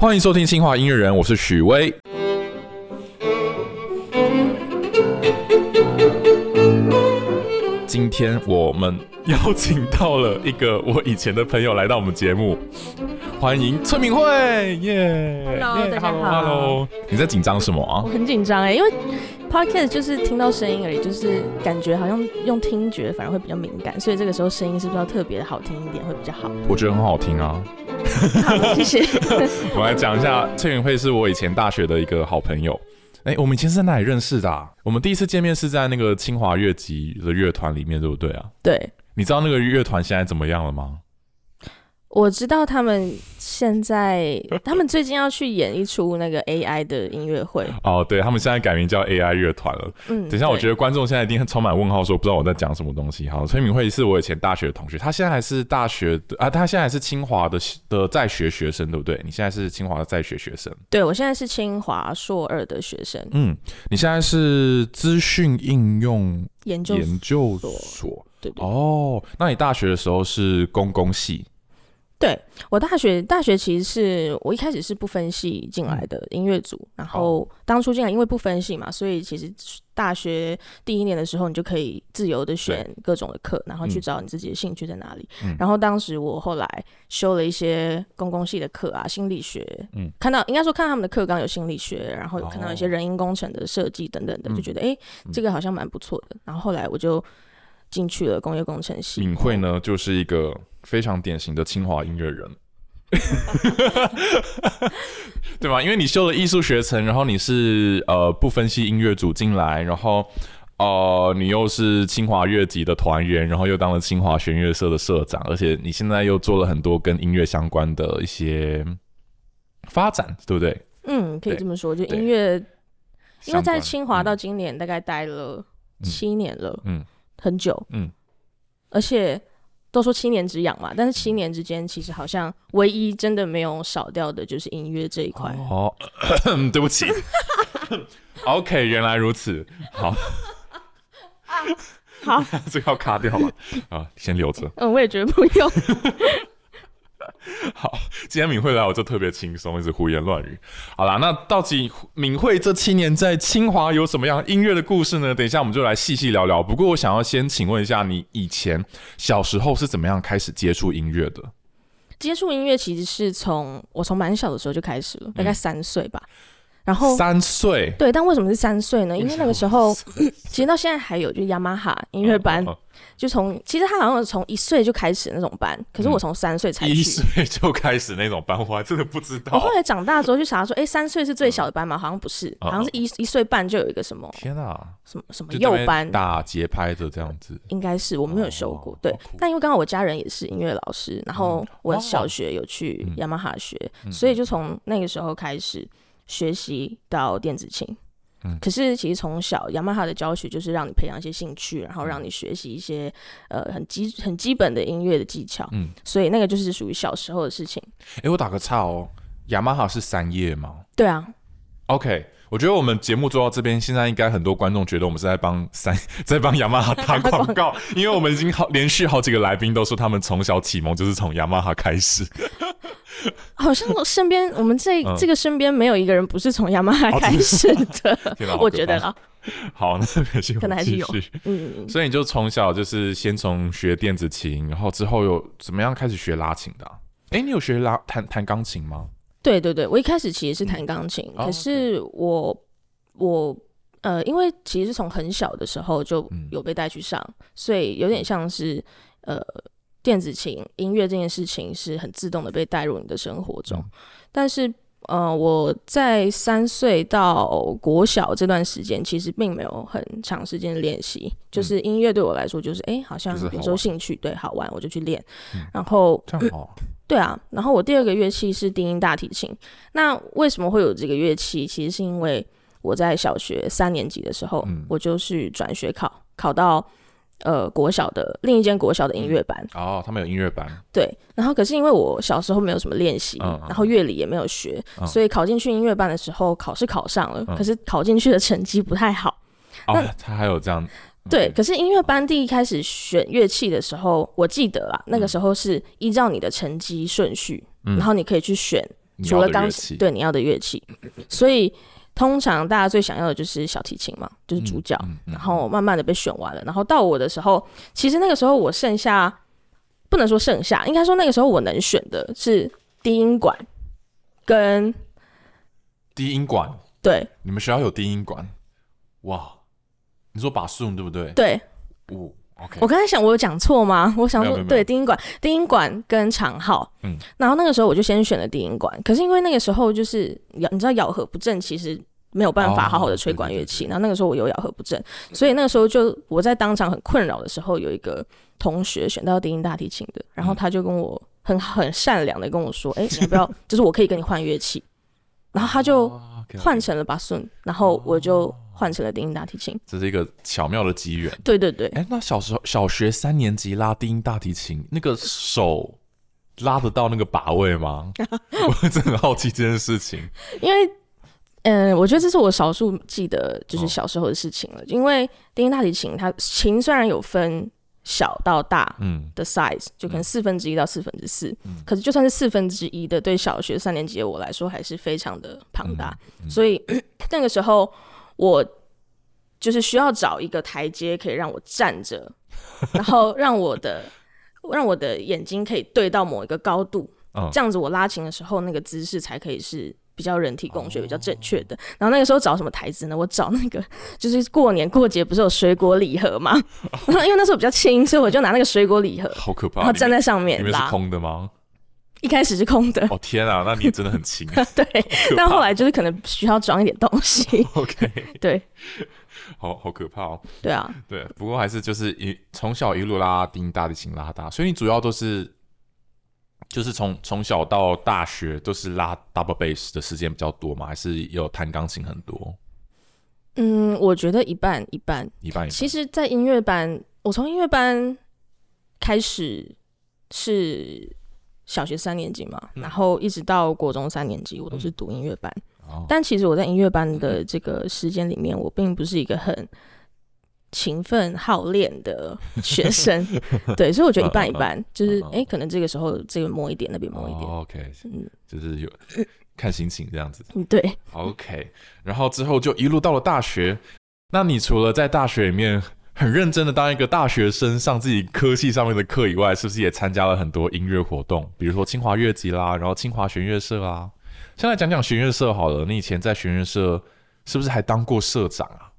欢迎收听清华音乐人，我是许巍。今天我们邀请到了一个我以前的朋友来到我们节目，欢迎崔敏慧，耶 Hello，耶大家好 Hello，你在紧张什么啊我？很紧张哎，因为 podcast 就是听到声音而已，就是感觉好像用听觉反而会比较敏感，所以这个时候声音是不是要特别的好听一点会比较好？我觉得很好听啊。好，谢谢。我来讲一下，崔云慧是我以前大学的一个好朋友。哎、我们以前是在哪里认识的、啊？我们第一次见面是在那个清华乐集的乐团里面，对不对啊？对，你知道那个乐团现在怎么样了吗？我知道他们现在，他们最近要去演一出那个 AI 的音乐会。哦，对他们现在改名叫 AI 乐团了。嗯，等一下，我觉得得观众现在一定充满问号，说不知道我在讲什么东西。好，崔敏慧是我以前大学的同学，他现在还是大学的啊，他现在还是清华的的在学学生，对不对？你现在是清华的在学学生。对我现在是清华硕二的学生，嗯，你现在是资讯应用研究研究所所。对对哦，那你大学的时候是公共系？对我大学大学其实是我一开始是不分系进来的音乐组，然后当初进来因为不分系嘛，所以其实大学第一年的时候你就可以自由的选各种的课，然后去嗯找你自己的兴趣在哪里。嗯然后当时我后来修了一些公共系的课啊，心理学，嗯看到应该说看到他们的课纲有心理学，然后有看到一些哦人因工程的设计等等的，嗯就觉得哎、诶这个好像蛮不错的。然后后来我就进去了工业工程系。敏慧呢，就是一个非常典型的清华音乐人，对吧？因为你修了艺术学程，然后你是呃不分析音乐组进来，然后呃你又是清华乐集的团员，然后又当了清华弦乐社的社长，而且你现在又做了很多跟音乐相关的一些发展，对不对？嗯，可以这么说，就音乐，因为在清华嗯。到今年大概待了七年了，嗯。很久，嗯，而且都说七年之痒嘛，但是七年之间其实好像唯一真的没有少掉的就是音乐这一块。哦，对不起。OK，原来如此。好，好，这个要卡掉了？啊，先留着。嗯，我也觉得不用。好，今天敏慧来，我就特别轻松，一直胡言乱语。好啦，那到底敏慧这七年在清华有什么样音乐的故事呢？等一下我们就来细细聊聊。不过我想要先请问一下，你以前小时候是怎么样开始接触音乐的？接触音乐其实是从我从蛮小的时候就开始了，大概三岁吧。然后嗯三岁，对，但为什么是三岁呢？因为那个时候 其实到现在还有，就是雅马哈音乐班，哦就从其实他好像从一岁就开始那种班，可是我从三岁才去。一岁就开始那种班，我还真的不知道。我后来长大之后去查说，哎、三岁是最小的班吗？好像不是，哦好像是一一岁半就有一个什么天啊，什么什么幼班，打节拍的这样子。应该是我没有修过。对但因为刚好我家人也是音乐老师，然后我哦小学有去嗯雅马哈学，嗯所以就从那个时候开始学习到电子琴。嗯可是其实从小雅马哈的教学就是让你培养一些兴趣，然后让你学习一些呃很基很基本的音乐的技巧，嗯，所以那个就是属于小时候的事情。哎、我打个岔哦，雅马哈是三叶吗？对啊，OK，我觉得我们节目做到这边，现在应该很多观众觉得我们是在帮三 在帮雅马哈打广告，因为我们已经好连续好几个来宾都说他们从小启蒙就是从雅马哈开始。好像我身边我们这、嗯。这个身边没有一个人不是从雅马哈哦开始的，我觉得啦，好，那可能还是有。嗯，所以你就从小就是先从学电子琴，然后之后又怎么样开始学拉琴的、啊？哎、你有学拉弹弹钢琴吗？对对对，我一开始其实是弹钢琴，哦可是我我呃，因为其实是从很小的时候就嗯。有被带去上，所以有点像是呃电子琴音乐这件事情是很自动的被带入你的生活中，嗯。但是。呃，我在三岁到国小这段时间，其实并没有很长时间的练习。就是音乐对我来说，就是哎、诶好像有时候兴趣对好玩，我就去练。嗯。然后这样好啊，对啊，然后我第二个乐器是低音大提琴。那为什么会有这个乐器？其实是因为我在小学三年级的时候，嗯我就去转学考，考到呃国小的另一间国小的音乐班。哦，他们有音乐班，对，然后可是因为我小时候没有什么练习，然后乐理也没有学，嗯所以考进去音乐班的时候，考试考上了，嗯可是考进去的成绩不太好。哦，他还有这样，对，可是音乐班第一开始选乐器的时候，我记得啊，那个时候是依照你的成绩顺序，嗯。然后你可以去选除了钢琴，对你要的乐器，所以通常大家最想要的就是小提琴嘛，就是主角。嗯嗯然后慢慢的被选完了，然后到我的时候，其实那个时候我剩下不能说剩下，应该说那个时候我能选的是低音管跟低音管，对。你们学校有低音管？哇，你说把 soon 对不对？对，哦，OK，我刚才想我有讲错吗？我想说对低音管，低音管跟长号，嗯然后那个时候我就先选了低音管，可是因为那个时候就是咬，你知道咬合不正，其实。没有办法好好的吹管乐器，哦对对对对然后那个时候我有咬合不正，所以那个时候就我在当场很困扰的时候，有一个同学选到低音大提琴的，然后他就跟我很很善良的跟我说：“哎、你要不要？就是我可以跟你换乐器。”然后他就换成了巴顺，然后我就换成了低音大提琴。这是一个巧妙的机缘。对对对，哎，那小时候小学三年级拉低音大提琴，那个手拉得到那个把位吗？我真的很好奇这件事情。因为嗯，我觉得这是我少数记得就是哦小时候的事情了。因为低音大提琴它琴虽然有分小到大嗯，的 size，就可能四分之一到四分之四，嗯可是就算是四分之一的，对小学三年级的我来说还是非常的庞大。嗯所以 那个时候我就是需要找一个台阶可以让我站着，然后让我的让我的眼睛可以对到某一个高度，嗯这样子我拉琴的时候那个姿势才可以是。比较人体工学比较正确哦的，然后那个时候找什么台子呢？我找那个就是过年过节不是有水果礼盒吗，然后因为那时候比较轻，所以我就拿那个水果礼盒，好可怕。然后站在上面拉面里面是。空的吗？一开始是空的，哦天啊，那你真的很轻。对，可但后来就是可能需要装一点东西，OK，对好好可怕哦。对啊，对，不过还是就是一从小一路拉丁大提琴拉大，所以你主要都是就是从从小到大学都是拉 double bass 的时间比较多吗？还是有弹钢琴很多？嗯，我觉得一半一半。一半一半。其实，在音乐班，我从音乐班开始是小学三年级嘛，嗯。然后一直到国中三年级，我都是读音乐班。哦。但其实我在音乐班的这个时间里面，我并不是一个很勤奋好练的 学生，对，所以我觉得一半一半，就是哎、诶可能这个时候这个摸一点，那边摸一点，哦 OK，嗯。就是有看心情这样子。嗯，对，OK，然后之后就一路到了大学。那你除了在大学里面很认真的当一个大学生，上自己科系上面的课以外，是不是也参加了很多音乐活动？比如说清华乐集啦，然后清华弦乐社啊。先来讲讲弦乐社好了，你以前在弦乐社是不是还当过社长啊？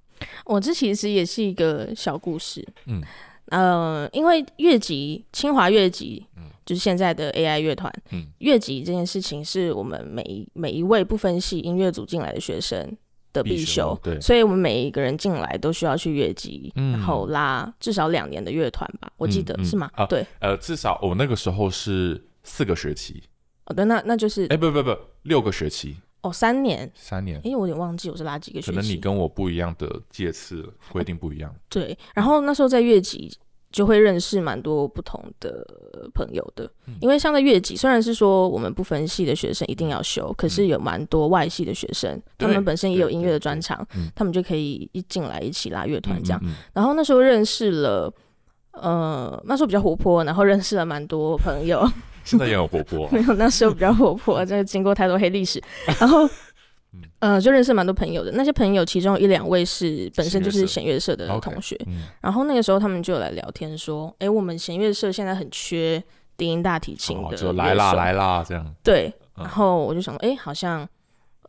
我这其实也是一个小故事，嗯呃，因为乐集清华乐集，嗯就是现在的 AI 乐团，嗯乐集这件事情是我们每一每一位不分系音乐组进来的学生的必必修修，对。所以我们每一个人进来都需要去乐集，嗯。然后拉至少两年的乐团吧，我记得、嗯。嗯是吗？啊对，呃，至少我那个时候是四个学期，哦对，那那就是哎、不不不，六个学期，哦三年，三年。因为我有点忘记我是拉几个学期，可能你跟我不一样的届次规定不一样。对，然后那时候在乐集就会认识蛮多不同的朋友的，嗯因为像在月季，虽然是说我们不分系的学生一定要修，可是有蛮多外系的学生，他们本身也有音乐的专长嗯，他们就可以一进来一起拉乐团这样。然后那时候认识了。呃，那时候比较活泼，然后认识了蛮多朋友。现在也很活泼、啊没有，那时候比较活泼，真的经过太多黑历史。然后，呃，就认识蛮多朋友的。那些朋友其中有一两位是本身就是弦乐社的同学。嗯然后那个时候他们就有来聊天说：“哎、我们弦乐社现在很缺低音大提琴哦的、就来啦。来啦这样。对，嗯然后我就想，哎、好像。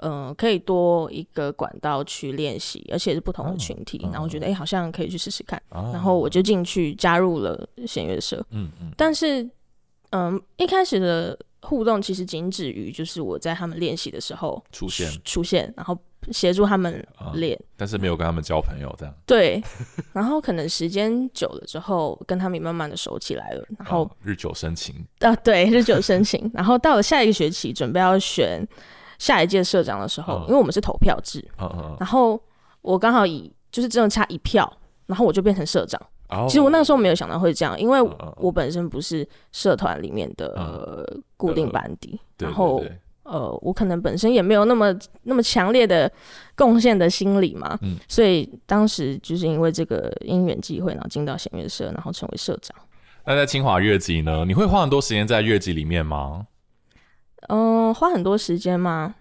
嗯，可以多一个管道去练习，而且是不同的群体。嗯然后我觉得，哎、好像可以去试试看。啊然后我就进去加入了弦乐社。嗯嗯但是，嗯，一开始的互动其实仅止于就是我在他们练习的时候出现，出现，然后协助他们啊练。但是没有跟他们交朋友这样。对，然后可能时间久了之后，跟他们也慢慢的熟起来了。然后哦日久生情，啊，对，日久生情。然后到了下一个学期，准备要选下一届社长的时候，嗯因为我们是投票制，嗯嗯然后我刚好以就是只有差一票，然后我就变成社长。嗯。其实我那个时候没有想到会这样，因为我本身不是社团里面的、固定班底，对然后呃，我可能本身也没有那么那么强烈的贡献的心理嘛，嗯所以当时就是因为这个因缘际会，然后进到弦乐社，然后成为社长。那在清华乐集呢？你会花很多时间在乐集里面吗？嗯，花很多时间吗？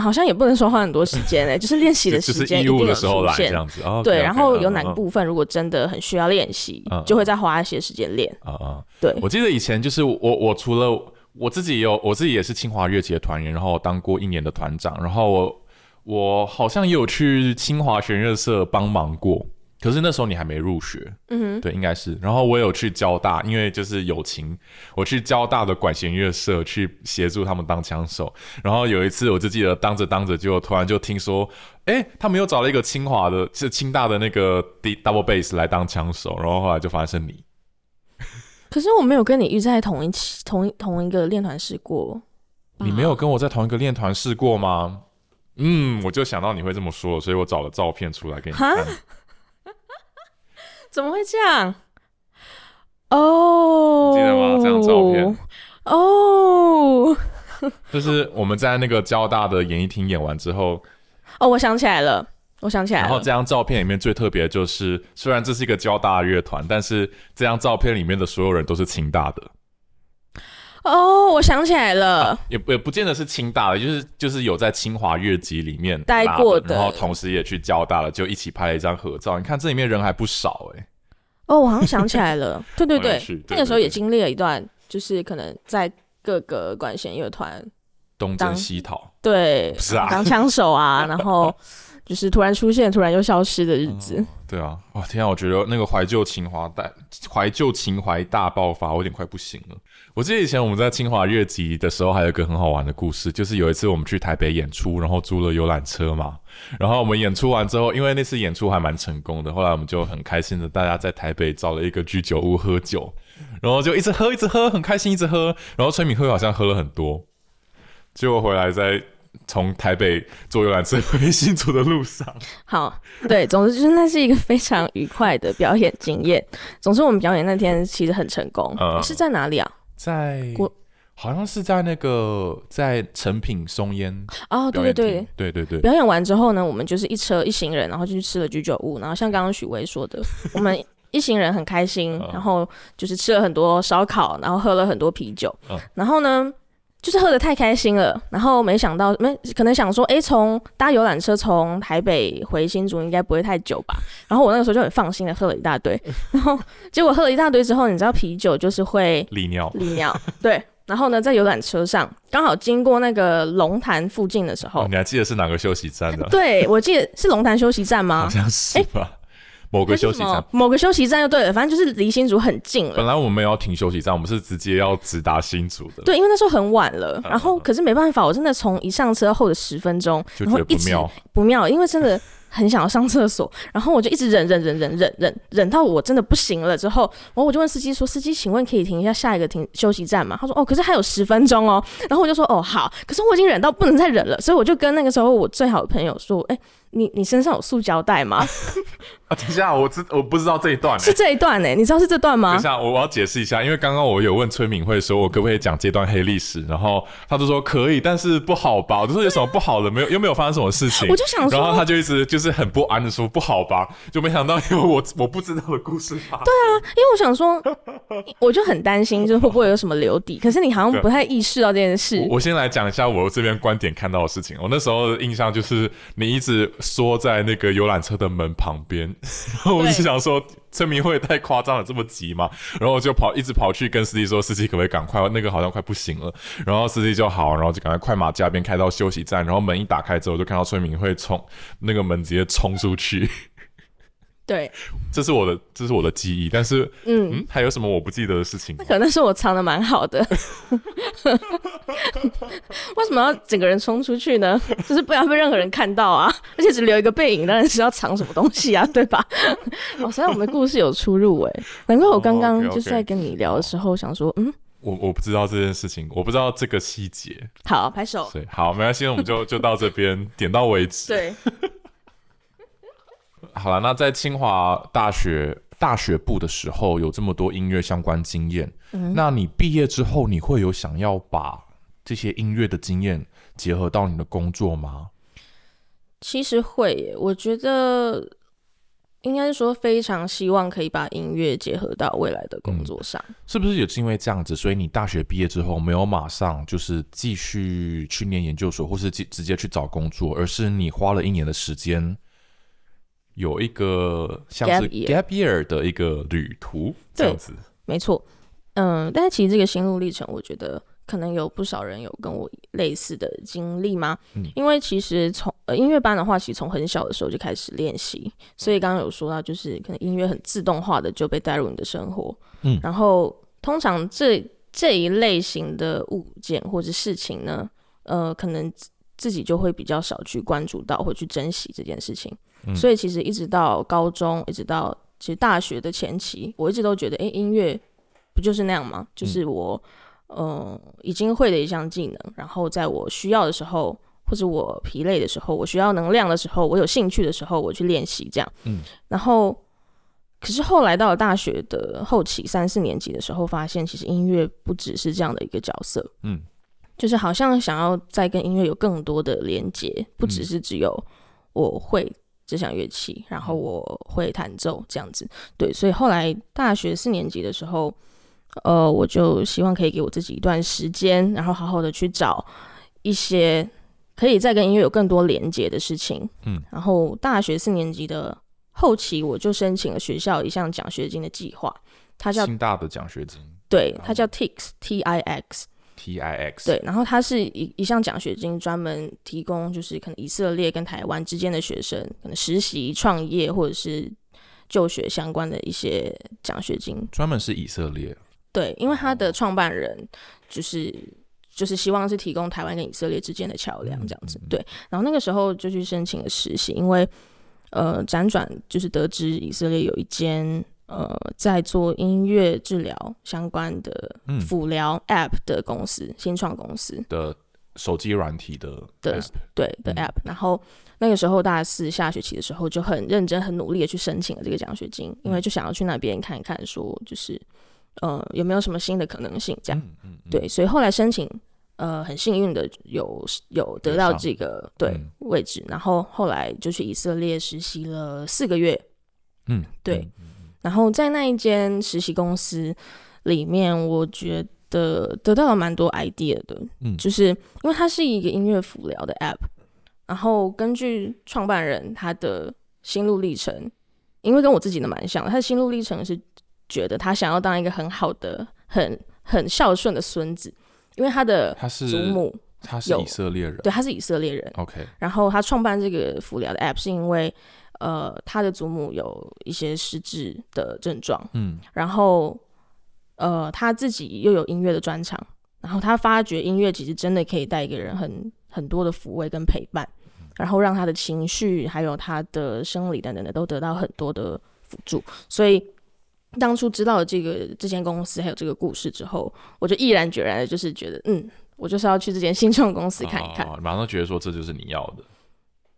好像也不能说花很多时间诶、就是练习的时间一定有出的时候来这现。样子哦。对，然后有哪个个部分如果真的很需要练习，嗯就会再花一些时间练。啊啊，对，我记得以前就是我我除了我自己也有我自己也是清华乐器的团员，然后我当过一年的团长，然后我我好像也有去清华弦乐社帮忙过。可是那时候你还没入学，嗯对，应该是。然后我有去交大，因为就是友情，我去交大的管弦乐社去协助他们当枪手。然后有一次，我就记得当着当着，就突然就听说，哎，他们又找了一个清华的，是清大的那个 D double bass 来当枪手。然后后来就发现是你，可是我没有跟你遇在同一起同一同一个练团试过。你没有跟我在同一个练团试过吗？嗯，我就想到你会这么说，所以我找了照片出来给你看。怎么会这样？哦，记得吗？这张照片。哦。就是我们在那个交大的演艺厅演完之后，哦，我想起来了，我想起来了。然后这张照片里面最特别的就是，虽然这是一个交大的乐团，但是这张照片里面的所有人都是清大的，哦，我想起来了，也也不见得是清大的，就是就是有在清华乐集里面待过的然后同时也去交大了，就一起拍了一张合照。你看这里面人还不少哎、哦，我好像想起来了，对对对那个时候也经历了一段，就是可能在各个管弦乐团，东征西讨，对，不是啊当枪手啊，然后就是突然出现，突然又消失的日子。对啊，哇天啊，我觉得那个怀旧情怀大怀旧情怀大爆发，我有点快不行了。我记得以前我们在清华乐集的时候，还有一个很好玩的故事，就是有一次我们去台北演出，然后租了游览车嘛，然后我们演出完之后，因为那次演出还蛮成功的，后来我们就很开心的，大家在台北找了一个居酒屋喝酒，然后就一直喝一直喝，很开心一直喝，然后崔敏慧好像喝了很多，结果回来在从台北坐游览车回新竹的路上。好，对，总之就是那是一个非常愉快的表演经验。总之我们表演那天其实很成功，嗯是在哪里啊？在国好像是在那个在成品松烟哦，对对对，，对对对，表演完之后呢，我们就是一车一行人，然后就去吃了居酒屋，然后像刚刚许巍说的，我们一行人很开心嗯，然后就是吃了很多烧烤，然后喝了很多啤酒。嗯，然后呢。就是喝的太开心了，然后没想到没可能想说，哎，从搭游览车从台北回新竹应该不会太久吧？然后我那个时候就很放心的喝了一大堆，然后结果喝了一大堆之后，你知道啤酒就是会利尿，利尿，对。然后呢，在游览车上刚好经过那个龙潭附近的时候，哦，你还记得是哪个休息站的？对，我记得是龙潭休息站吗好吗？像是吧，某个休息站。某个休息站就对了，反正就是离新竹很近了。本来我们没有要停休息站，我们是直接要直达新竹的，对，因为那时候很晚了，嗯然后可是没办法，我真的从一上车后的十分钟，就觉得然后一妙。不妙，因为真的很想要上厕所，然后我就一直忍忍忍忍忍忍忍到我真的不行了之后，然后我就问司机说：“司机，请问可以停一下下一个停休息站吗？”他说：“哦，可是还有十分钟哦。”然后我就说：“哦，好。”可是我已经忍到不能再忍了，所以我就跟那个时候我最好的朋友说：“哎、你你身上有塑胶袋吗？啊，等一下，我知我不知道这一段、是欸。这一段呢、你知道是这段吗等一？下，我我要解释一下，因为刚刚我有问崔敏慧说，我可不可以讲这段黑历史，然后他就说可以，但是不好吧？我就说有什么不好的？没有，又没有发生什么事情。我就想说然后他就一直就是很不安的说不好吧，就没想到有我我不知道的故事吧。对啊。因为我想说，我就很担心，就是会不会有什么留底。可是你好像不太意识到这件事。我我先来讲一下我这边观点看到的事情。我那时候的印象就是你一直缩在那个游览车的门旁边，然后我就想说，村民会太夸张了，这么急吗？然后我就跑一直跑去跟司机说，司机可不可以赶快？那个好像快不行了。然后司机就好，然后就赶快快马加鞭开到休息站，然后门一打开之后，就看到村民会冲那个门直接冲出去。对，这是我的这是我的记忆，但是嗯，嗯，还有什么我不记得的事情那？可能是我藏的蛮好的。为什么要整个人冲出去呢？就是不要被任何人看到啊！而且只留一个背影，当然是要藏什么东西啊，对吧？哦，所以我们的故事有出入哎、难怪我刚哦刚就是在跟你聊的时候想说，嗯，我我不知道这件事情，我不知道这个细节。好，拍手。对，好，没关系，我们就就到这边点到为止。对，好了，那在清华大学大学部的时候，有这么多音乐相关经验，嗯那你毕业之后，你会有想要把这些音乐的经验结合到你的工作吗？其实会耶，我觉得应该是说非常希望可以把音乐结合到未来的工作上。是不是也是因为这样子，所以你大学毕业之后没有马上就是继续去念研究所，或是直直接去找工作，而是你花了一年的时间，有一个像是 Gap year 的一个旅途这样子。没错，嗯，但是其实这个心路历程，我觉得可能有不少人有跟我类似的经历吗？嗯。因为其实从呃音乐班的话，其实从很小的时候就开始练习，所以刚刚有说到，就是可能音乐很自动化的就被带入你的生活，嗯。然后通常这这一类型的物件或者事情呢，呃，可能自自己就会比较少去关注到或去珍惜这件事情，嗯。所以其实一直到高中，一直到其实大学的前期，我一直都觉得，诶，音乐不就是那样吗？就是我，嗯、已经会的一项技能，然后在我需要的时候，或者我疲累的时候，我需要能量的时候，我有兴趣的时候，我去练习这样。嗯，然后，可是后来到了大学的后期三四年级的时候，发现其实音乐不只是这样的一个角色，嗯。就是好像想要再跟音乐有更多的连接，不只是只有我会这项乐器，然后我会弹奏这样子。对，所以后来大学四年级的时候，呃，我就希望可以给我自己一段时间，然后好好的去找一些可以再跟音乐有更多连接的事情。嗯，然后大学四年级的后期，我就申请了学校一项奖学金的计划，它叫清大的奖学金对，它叫 TIX T I X。T I X 对，然后它是一一项奖学金，专门提供就是可能以色列跟台湾之间的学生可能实习、创业或者是就学相关的一些奖学金。专门是以色列。对，因为它的创办人就是就是希望是提供台湾跟以色列之间的桥梁这样子。对，然后那个时候就去申请了实习，因为呃辗转就是得知以色列有一间呃在做音乐治疗相关的嗯。辅疗 App 的公司，新创公司。的手机软体的的对的嗯。app，、然后那个时候大四下学期的时候就很认真、很努力的去申请了这个奖学金，因为就想要去那边看一看，说就是呃有没有什么新的可能性这样。对，所以后来申请呃很幸运的有有得到这个对嗯。位置，然后后来就去以色列实习了四个月，嗯对然后在那一间实习公司里面，我觉得得到了蛮多 idea 的，嗯。就是因为它是一个音乐辅疗的 app，然后根据创办人他的心路历程，因为跟我自己的蛮像的，他的心路历程是觉得他想要当一个很好的、很很孝顺的孙子，因为他的他是祖母他是以色列人。对他是以色列人，OK。然后他创办这个辅疗的 app 是因为呃他的祖母有一些失智的症状，嗯然后呃他自己又有音乐的专长，然后他发觉音乐其实真的可以带给人很很多的抚慰跟陪伴，然后让他的情绪还有他的生理等等的都得到很多的辅助，所以。当初知道了这个这间公司还有这个故事之后，我就毅然决然的，就是觉得，嗯，我就是要去这间新创公司看一看。哦马上觉得说这就是你要的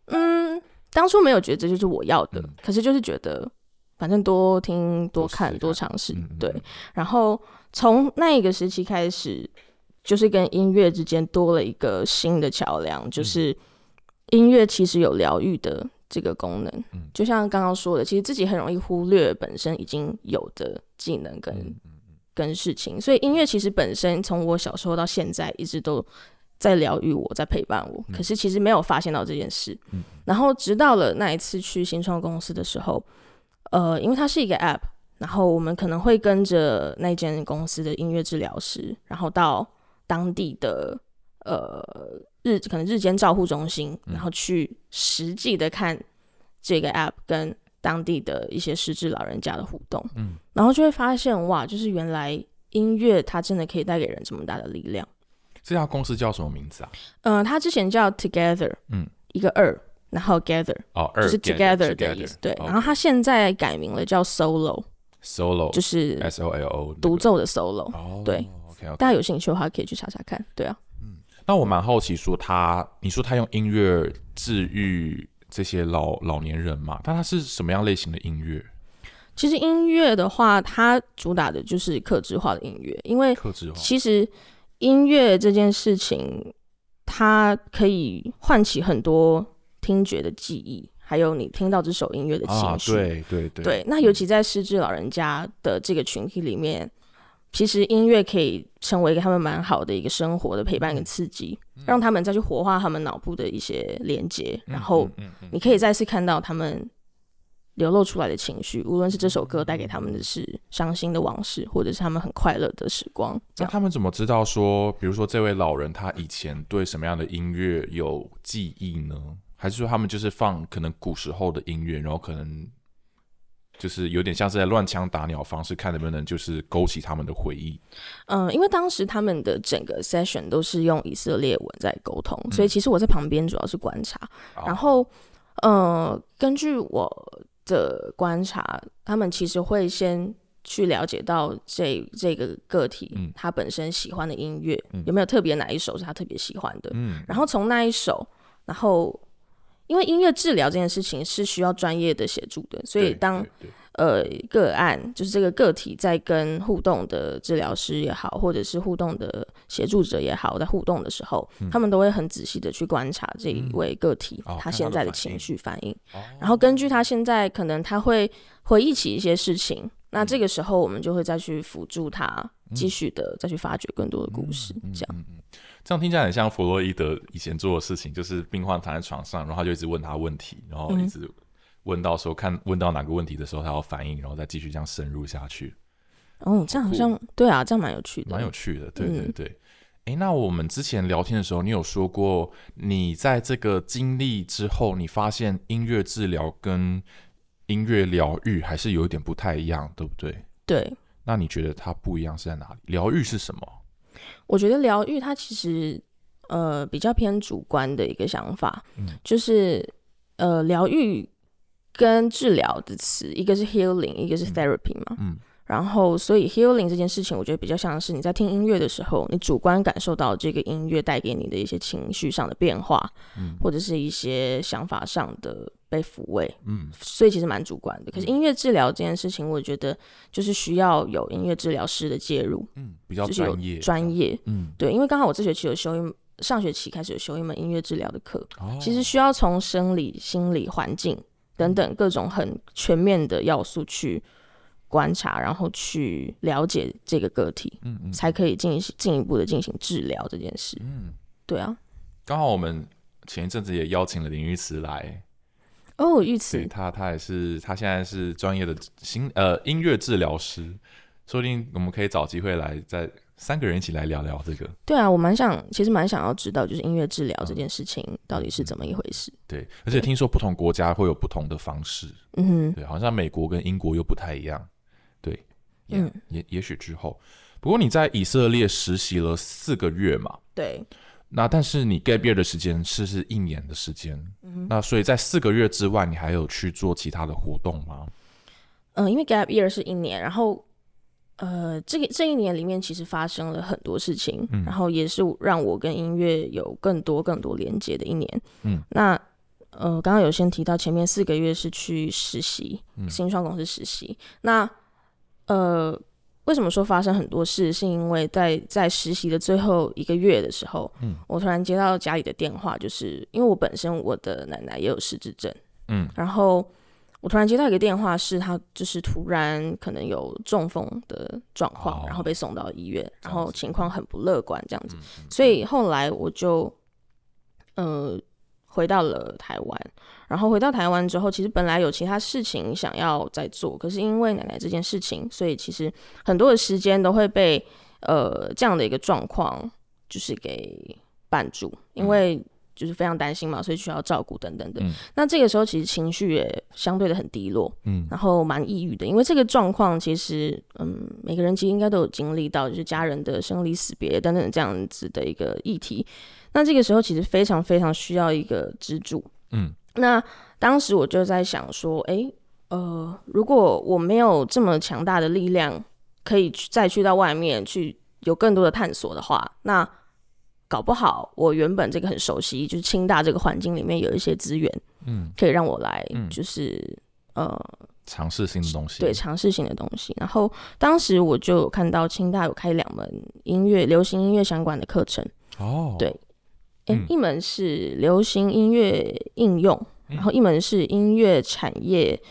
嗯，当初没有觉得这就是我要的，嗯。可是就是觉得反正多听、多看、多尝试，对。然后从那一个时期开始，就是跟音乐之间多了一个新的桥梁，嗯。就是音乐其实有疗愈的这个功能。嗯。就像刚刚说的，其实自己很容易忽略本身已经有的技能跟、嗯。跟事情，所以音乐其实本身从我小时候到现在一直都在疗愈我，在陪伴我。可是其实没有发现到这件事。嗯然后直到了那一次去新创公司的时候，呃，因为它是一个 app，然后我们可能会跟着那间公司的音乐治疗师，然后到当地的呃日可能日间照护中心，嗯然后去实际的看这个 app 跟当地的一些失智老人家的互动，嗯，然后就会发现哇，就是原来音乐它真的可以带给人这么大的力量。这家公司叫什么名字啊？嗯、它之前叫 Together，嗯，一个二，然后 Gather，哦，就是 Together Together 的意思。对，哦然后它现在改名了叫 Solo，Solo 就是 S O L O 独奏的 Solo。哦，对，OK。大家有兴趣的话，可以去查查看。对啊，嗯那我蛮好奇，说他，你说他用音乐治愈这些老老年人嘛？但他是什么样类型的音乐？其实音乐的话，它主打的就是克制化的音乐，因为克制化，其实音乐这件事情，它可以唤起很多听觉的记忆，还有你听到这首音乐的情绪。对对对。对，那尤其在失智老人家的这个群体里面，其实音乐可以成为他们蛮好的一个生活的陪伴跟刺激，让他们再去活化他们脑部的一些连接，然后你可以再次看到他们。流露出来的情绪，无论是这首歌带给他们的是伤心的往事，或者是他们很快乐的时光，那他们怎么知道说，比如说这位老人他以前对什么样的音乐有记忆呢？还是说他们就是放可能古时候的音乐，然后可能就是有点像是在乱枪打鸟方式，看能不能就是勾起他们的回忆？嗯，因为当时他们的整个 session 都是用以色列文在沟通，所以其实我在旁边主要是观察，然后呃，根据我。的观察，他们其实会先去了解到这这个个体，嗯，他本身喜欢的音乐有没有特别哪一首是他特别喜欢的，嗯，然后从那一首，然后因为音乐治疗这件事情是需要专业的协助的，所以当。呃，个案就是这个个体在跟互动的治疗师也好，或者是互动的协助者也好，在互动的时候，他们都会很仔细的去观察这一位个体他现在的情绪反应，然后根据他现在可能他会回忆起一些事情，那这个时候我们就会再去辅助他继续的再去发掘更多的故事，这样，这样听起来很像弗洛伊德以前做的事情，就是病患躺在床上，然后就一直问他问题，然后一直。问到时候看问到哪个问题的时候，他要反应，然后再继续这样深入下去。哦，这样好像对啊，这样蛮有趣的，蛮有趣的。对对对。哎，那我们之前聊天的时候，你有说过，你在这个经历之后，你发现音乐治疗跟音乐疗愈还是有一点不太一样，对不对？对。那你觉得它不一样是在哪里？疗愈是什么？我觉得疗愈它其实呃比较偏主观的一个想法，嗯，就是呃疗愈。跟治疗的词，一个是 healing，一个是 therapy 嘛。嗯。然后，所以 healing 这件事情，我觉得比较像是你在听音乐的时候，你主观感受到这个音乐带给你的一些情绪上的变化，嗯，或者是一些想法上的被抚慰，嗯。所以其实蛮主观的。可是音乐治疗这件事情，我觉得就是需要有音乐治疗师的介入，嗯，比较专业，专业，嗯，对。因为刚好我这学期有修一上学期开始有修一门音乐治疗的课，其实需要从生理、心理、环境。等等各种很全面的要素去观察，然后去了解这个个体，嗯嗯，才可以进行进一步的进行治疗这件事。嗯，对啊。刚好我们前一阵子也邀请了林玉慈来。哦，玉慈，他他也是他现在是专业的心呃音乐治疗师，说不定我们可以找机会来在。三个人一起来聊聊这个。对啊，我蛮想，其实蛮想要知道，就是音乐治疗这件事情到底是怎么一回事。对，而且听说不同国家会有不同的方式。嗯哼，对，好像美国跟英国又不太一样。对，嗯，也也许之后。不过你在以色列实习了四个月嘛？对。那但是你 gap year 的时间是是一年的时间。嗯那所以在四个月之外，你还有去做其他的活动吗？嗯，因为 gap year 是一年，然后。呃，这个这一年里面其实发生了很多事情，然后也是让我跟音乐有更多更多连接的一年。嗯，那呃，刚刚有先提到前面四个月是去实习，新创公司实习。那呃，为什么说发生很多事？是因为在在实习的最后一个月的时候，嗯，我突然接到家里的电话，就是因为我本身我的奶奶也有失智症，嗯，然后。我突然接到一个电话，是他就是突然可能有中风的状况，然后被送到医院，然后情况很不乐观这样子，所以后来我就呃回到了台湾，然后回到台湾之后，其实本来有其他事情想要再做，可是因为奶奶这件事情，所以其实很多的时间都会被呃这样的一个状况就是给绊住，因为。就是非常担心嘛，所以需要照顾等等的。那这个时候其实情绪也相对的很低落，嗯，然后蛮抑郁的。因为这个状况其实，嗯，每个人其实应该都有经历到，就是家人的生离死别等等这样子的一个议题。那这个时候其实非常非常需要一个支柱，嗯。那当时我就在想说，哎，呃，如果我没有这么强大的力量，可以去再去到外面去有更多的探索的话，那。搞不好，我原本这个很熟悉，就是清大这个环境里面有一些资源，嗯，可以让我来，就是呃，尝试新的东西，对，尝试新的东西。然后当时我就有看到清大有开两门音乐、流行音乐相关的课程，哦，对，哎，一门是流行音乐应用，然后一门是音乐产业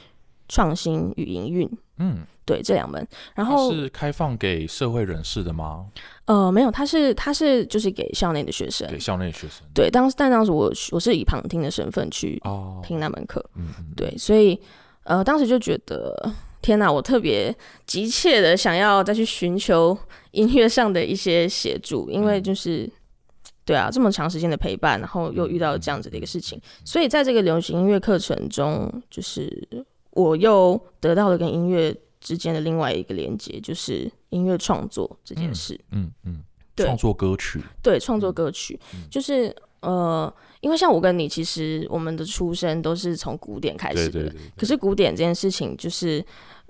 创新与营运，嗯，对，这两门。然后是开放给社会人士的吗？呃，没有，他是他是就是给校内的学生给，校内学生？对，当时但当时我我是以旁听的身份去哦，听那门课，嗯嗯，对，所以呃，当时就觉得天哪，我特别急切的想要再去寻求 音乐上的一些协助，因为嗯就是。对啊，这么长时间的陪伴，然后又遇到这样子的一个事嗯情，所以在这个流行音乐课程中，就是我又得到了跟音乐之间的另外一个连接，就是音乐创作这件事。嗯嗯，对创作歌曲，对，创作歌曲，就是呃，因为像我跟你，其实我们的出身都是从古典开始的，对对对，可是古典这件事情，就是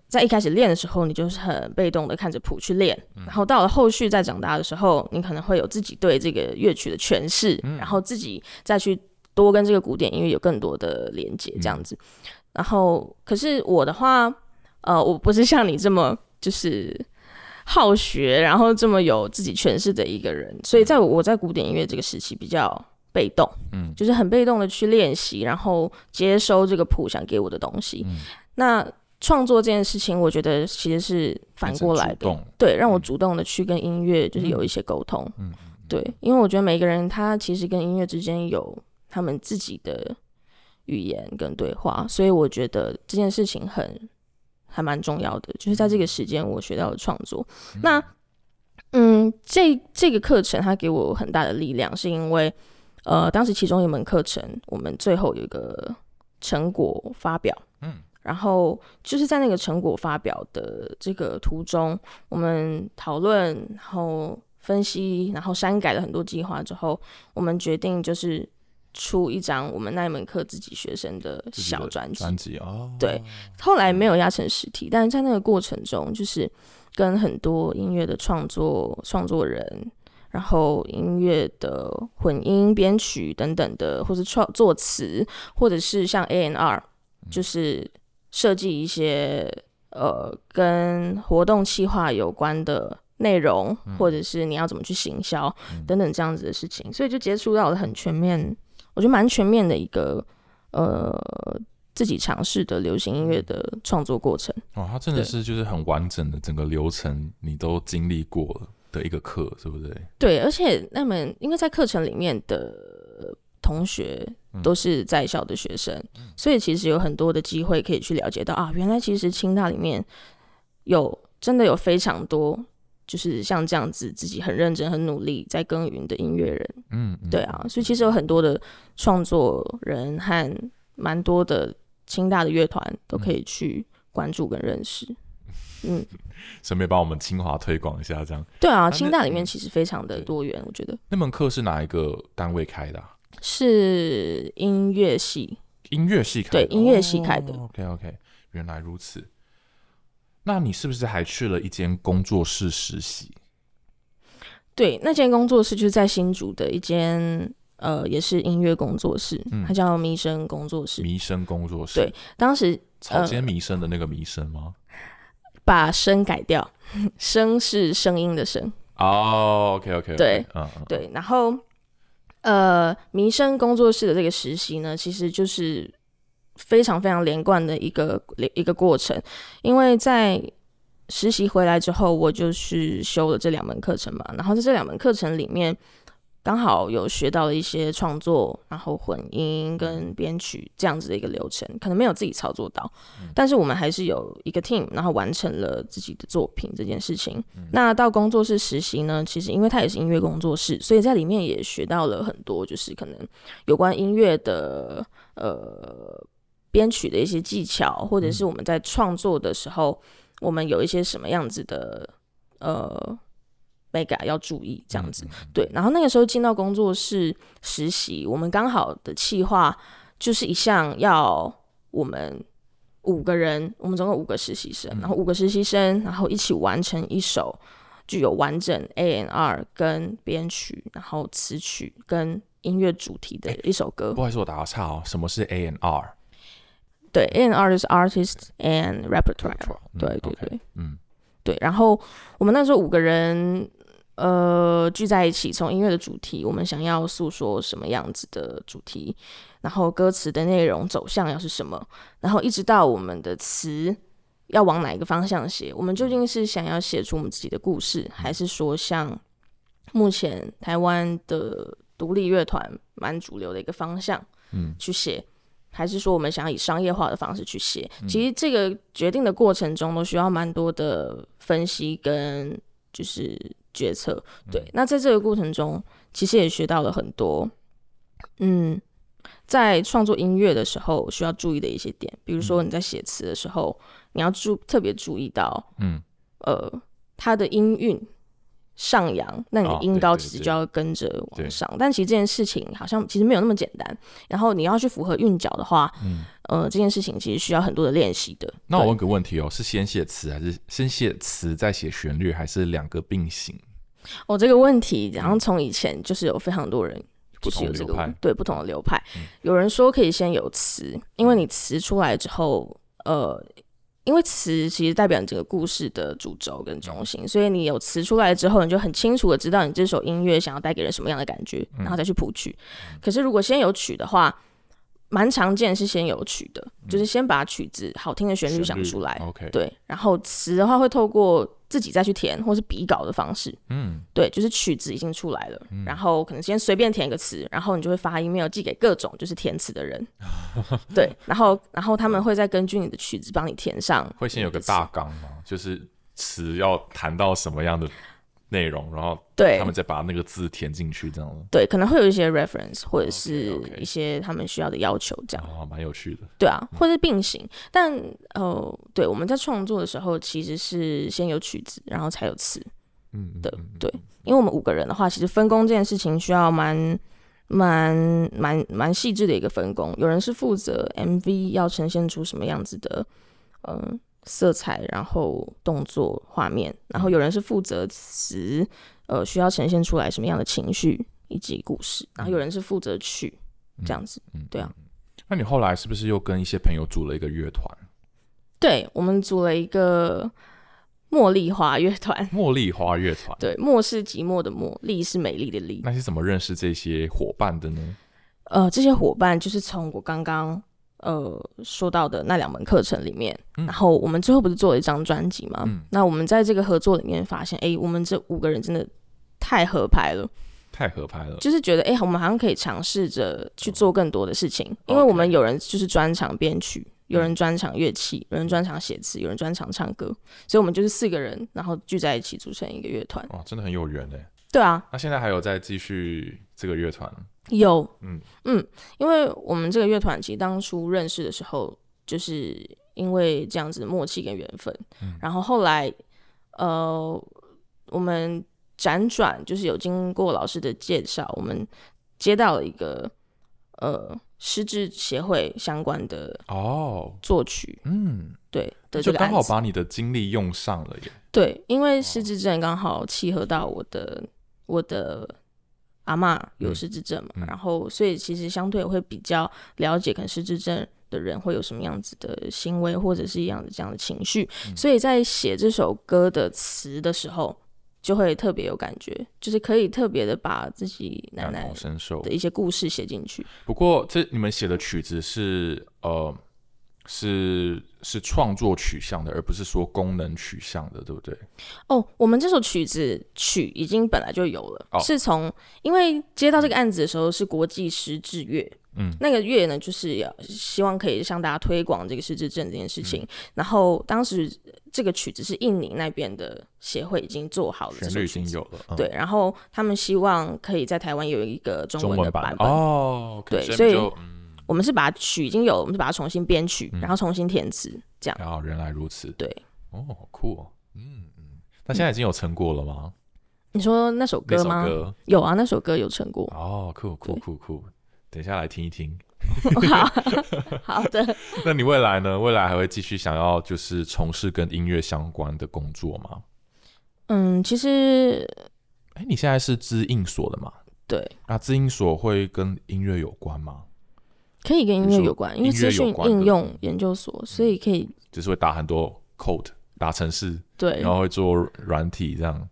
在一开始练的时候，你就是很被动的看着谱去练，然后到了后续再长大的时候，你可能会有自己对这个乐曲的诠释，然后自己再去多跟这个古典音乐有更多的连接，这样子。然后，可是我的话，呃，我不是像你这么就是好学，然后这么有自己诠释的一个人，所以在我我在古典音乐这个时期比较被动，嗯。就是很被动的去练习，然后接收这个谱想给我的东西。嗯。那创作这件事情，我觉得其实是反过来的，对，让我主动的去跟音乐就是有一些沟通，嗯。对，因为我觉得每个人他其实跟音乐之间有他们自己的语言跟对话，所以我觉得这件事情很还蛮重要的，就是在这个时间我学到了创作。那嗯，这这个课程它给我很大的力量，是因为呃，当时其中一门课程，我们最后有一个成果发表，嗯，然后就是在那个成果发表的这个途中，我们讨论，然后分析，然后删改了很多计划之后，我们决定就是出一张我们那一门课自己学生的小专辑，专辑哦，对后来没有压成实体，但是在那个过程中，就是跟很多音乐的创作创作人，然后音乐的混音、编曲等等的，或是创作词，或者是像 A N R，就是设计一些呃跟活动企划有关的内容，或者是你要怎么去行销等等这样子的事情，所以就接触到了很全面，我觉得蛮全面的一个呃自己尝试的流行音乐的创作过程。哦，它真的是就是很完整的整个流程，你都经历过了的一个课，是不对？对，而且那门因为在课程里面的同学都是在校的学生，所以其实有很多的机会可以去了解到啊，原来其实清大里面有真的有非常多。就是像这样子，自己很认真、很努力在耕耘的音乐人，嗯，嗯。对啊，所以其实有很多的创作人和蛮多的清大的乐团都可以去关注跟认识。嗯，顺便帮我们清华推广一下，这样。对啊，清大里面其实非常的多元，我觉得。那门课是哪一个单位开的啊、是音乐系，音乐系开的，对音乐系开的。OK OK，原来如此。那你是不是还去了一间工作室实习？对，那间工作室就是在新竹的一间呃，也是音乐工作室，嗯它叫迷声工作室。弥声工作室，对，当时草间弥生的那个弥生吗？把声改掉，声是声音的声，哦，OK OK，对，嗯嗯，对，然后呃，民生工作室的这个实习呢，其实就是非常非常连贯的一个一个过程，因为在实习回来之后，我就是修了这两门课程嘛，然后在这两门课程里面。刚好有学到了一些创作，然后混音跟编曲这样子的一个流程，可能没有自己操作到，但是我们还是有一个 team，然后完成了自己的作品这件事情。那到工作室实习呢，其实因为它也是音乐工作室，所以在里面也学到了很多，就是可能有关音乐的呃编曲的一些技巧，或者是我们在创作的时候，我们有一些什么样子的呃。美感要注意，这样子、对。然后那个时候进到工作室实习，我们刚好的企划就是一项要我们五个人，我们总共五个实习生，然后五个实习生，然后一起完成一首具有完整 A N R 跟编曲，然后词曲跟音乐主题的一首歌。不好意思，我打个岔哦，什么是 A N R？对，An artist, Artist and Repertoire。嗯对对对嗯对。然后我们那时候五个人，呃聚在一起，从音乐的主题，我们想要诉说什么样子的主题，然后歌词的内容走向要是什么，然后一直到我们的词要往哪一个方向写，我们究竟是想要写出我们自己的故事，还是说像目前台湾的独立乐团蛮主流的一个方向，嗯，去写，还是说我们想要以商业化的方式去写？其实这个决定的过程中，都需要蛮多的分析跟就是决策。对，那在这个过程中，其实也学到了很多，嗯，在创作音乐的时候需要注意的一些点，比如说你在写词的时候，你要注特别注意到，嗯，呃，它的音韵。上扬，那你的哦音高其实就要跟着对往上。但其实这件事情好像其实没有那么简单。然后你要去符合韵脚的话，嗯呃，这件事情其实需要很多的练习的。那我问个问题哦，是先写词还是先写词再写旋律，还是两个并行？哦，这个问题，然后从以前就是有非常多人不同就是有这个流派对不同的流派。嗯有人说可以先有词，因为你词出来之后，呃，因为词其实代表你整个故事的主轴跟中心，所以你有词出来之后，你就很清楚的知道你这首音乐想要带给人什么样的感觉，嗯。然后再去谱曲。可是如果先有曲的话，蛮常见是先有曲的，就是先把曲子好听的旋律想出来，OK，，对，然后词的话会透过自己再去填，或是比稿的方式，嗯，对，就是曲子已经出来了，然后可能先随便填一个词，然后你就会发 email 寄给各种就是填词的人，对，然后然后他们会再根据你的曲子帮你填上，会先有个大纲吗？就是词要谈到什么样的内容，然后对。他们再把那个字填进去，这样子。对，可能会有一些 reference 或者是一些他们需要的要求这样。哦，蛮有趣的。对啊，或是并行，但呃，对，我们在创作的时候其实是先有曲子，然后才有词。嗯，嗯的嗯，对，因为我们五个人的话，其实分工这件事情需要蛮蛮蛮蛮细致的一个分工。有人是负责 MV 要呈现出什么样子的呃色彩，然后动作画面，然后有人是负责词，呃，需要呈现出来什么样的情绪以及故事，然后有人是负责曲，这样子。嗯对啊。那你后来是不是又跟一些朋友组了一个乐团对我们组了一个茉莉花乐团，—— 茉莉花乐团？对，茉是寂寞的茉，莉是美丽的丽。那是怎么认识这些伙伴的呢？呃，这些伙伴就是从我刚刚呃说到的那两门课程里面，嗯然后我们最后不是做了一张专辑吗？嗯那我们在这个合作里面发现，哎，我们这五个人真的太合拍了，太合拍了。就是觉得，哎，我们好像可以尝试着去做更多的事情，因为我们有人就是专长编曲。有人专长乐器，有人专长写词，有人专长唱歌，所以我们就是四个人，然后聚在一起组成一个乐团。哇，真的很有缘哎。对啊，那现在还有在继续这个乐团？有，嗯。嗯，因为我们这个乐团其实当初认识的时候，就是因为这样子的默契跟缘分，嗯。然后后来，呃，我们辗转就是有经过老师的介绍，我们接到了一个呃失智协会相关的哦，作曲，嗯，对的就刚好把你的精力用上了耶。对，因为失智症刚好契合到我的我的阿嬷有嗯失智症嘛，嗯然后所以其实相对会比较了解可能失智症的人会有什么样子的行为或者是一样的这样的情绪，嗯所以在写这首歌的词的时候。就会特别有感觉，就是可以特别的把自己奶奶的。一些故事写进去。不过这你们写的曲子是呃是是创作取向的，而不是说功能取向的，对不对？哦，我们这首曲子曲已经本来就有了，哦是从因为接到这个案子的时候是国际失智月，嗯，那个月呢就是要希望可以向大家推广这个失智症这件事嗯情。然后当时这个曲子是印尼那边的协会已经做好了这旋律已经有了，嗯、对，然后他们希望可以在台湾有一个中文的版本。哦，对所以我们是把曲已经有，我们是把它重新编曲，嗯然后重新填词，这样。然后原来如此，对，哦，好酷哦，嗯嗯，那现在已经有成果了吗？你说那首歌吗？歌有啊，那首歌有成果。哦，酷酷酷酷，等一下来听一听。好好的，那你未来呢？未来还会继续想要就是从事跟音乐相关的工作吗？嗯，其实哎，你现在是知音所的嘛？对，那知音所会跟音乐有关吗？可以跟音乐有关，因为资讯应用研究所，所以可以就是会打很多 code，打程式，对然后会做软体这样。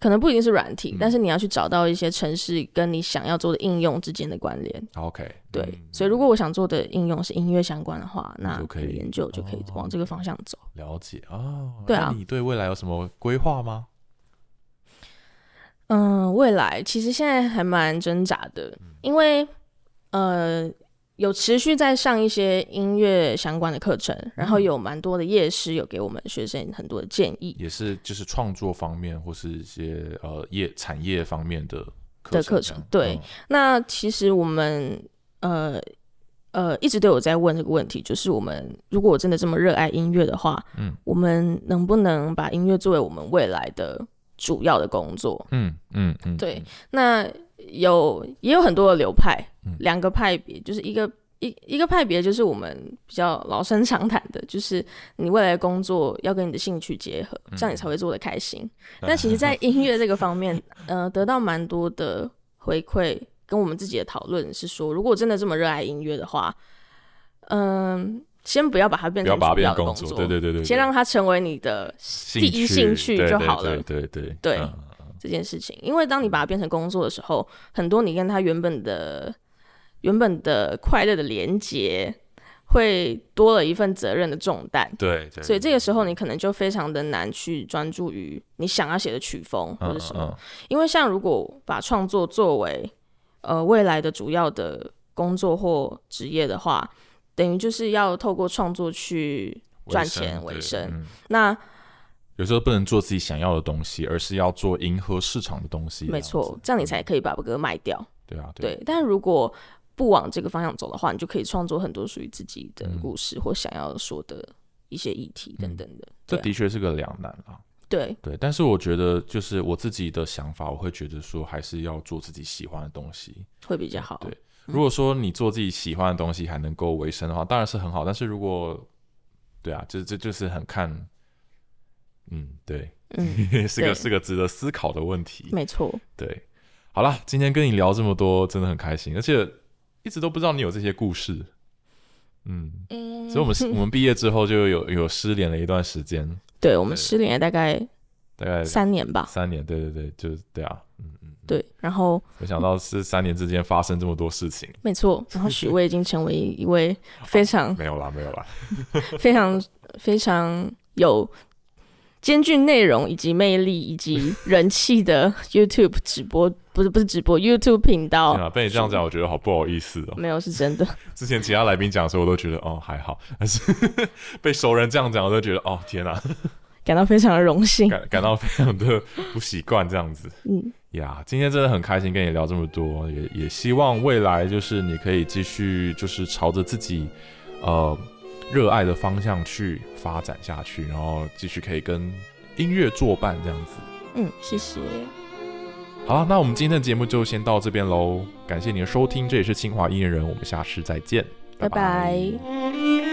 可能不一定是软体，嗯但是你要去找到一些城市跟你想要做的应用之间的关联。OK，对，嗯所以如果我想做的应用是音乐相关的话，那就可以研究就可以哦往这个方向走。了解哦。对啊你对未来有什么规划吗？嗯，未来其实现在还蛮挣扎的，嗯因为呃有持续在上一些音乐相关的课程，然嗯。后有蛮多的业师有给我们学生很多的建议也是就是创作方面或是一些呃业产业方面的课的课程对嗯。那其实我们呃呃一直都有在问这个问题，就是我们如果我真的这么热爱音乐的话，嗯。我们能不能把音乐作为我们未来的主要的工作？嗯嗯嗯，对，那有也有很多的流派嗯，两个派别，就是一个一一个派别就是我们比较老生常谈的，就是你未来的工作要跟你的兴趣结合，这样你才会做的开心。但其实，在音乐这个方面，呃，得到蛮多的回馈，跟我们自己的讨论是说，如果真的这么热爱音乐的话，嗯、先不要把它变成主要工作，对对对对，先让它成为你的第一兴趣就好了。对对对。对嗯。这件事情，因为当你把它变成工作的时候，很多你跟他原本的原本的快乐的连接，会多了一份责任的重担。对对，所以这个时候，你可能就非常的难去专注于你想要写的曲风或嗯者什么。嗯因为像如果把创作作为呃未来的主要的工作或职业的话，等于就是要透过创作去赚钱为对生。嗯那有时候不能做自己想要的东西，而是要做迎合市场的东西。没错，这样你才可以把歌卖掉。对啊，对，但如果不往这个方向走的话，你就可以创作很多属于自己的嗯故事、或想要说的一些议题等等的。这的确是个两难啊。对对，但是我觉得就是我自己的想法，我会觉得说还是要做自己喜欢的东西。会比较好。对如果说你做自己喜欢的东西还能够维生的话，当然是很好。但是如果对啊，这这就是很看，嗯，对，嗯，是个是个值得思考的问题。没错。对，好了，今天跟你聊这么多，真的很开心，而且一直都不知道你有这些故事。嗯，嗯所以我们 我们毕业之后就有有失联了一段时间，对我们失联了大概大概三年吧。三年。对对对，就是对啊，嗯嗯，对，然后没想到是三年之间发生这么多事情。没错，然后许巍已经成为一位非常 没有啦，没有啦。非常非常有兼具内容以及魅力以及人气的 YouTube 直播，不是不是直播 YouTube 频道被你这样讲，我觉得好不好意思哦。没有是真的，之前其他来宾讲的时候，我都觉得哦还好，但是被熟人这样讲，我都觉得哦天啊，感到非常的荣幸。感感到非常的不习惯这样子。嗯，呀今天真的很开心跟你聊这么多，也也希望未来就是你可以继续就是朝着自己呃热爱的方向去发展下去，然后继续可以跟音乐作伴这样子。嗯，谢谢，好了，那我们今天的节目就先到这边喽，感谢你的收听，这也是清华音乐人，我们下次再见，拜拜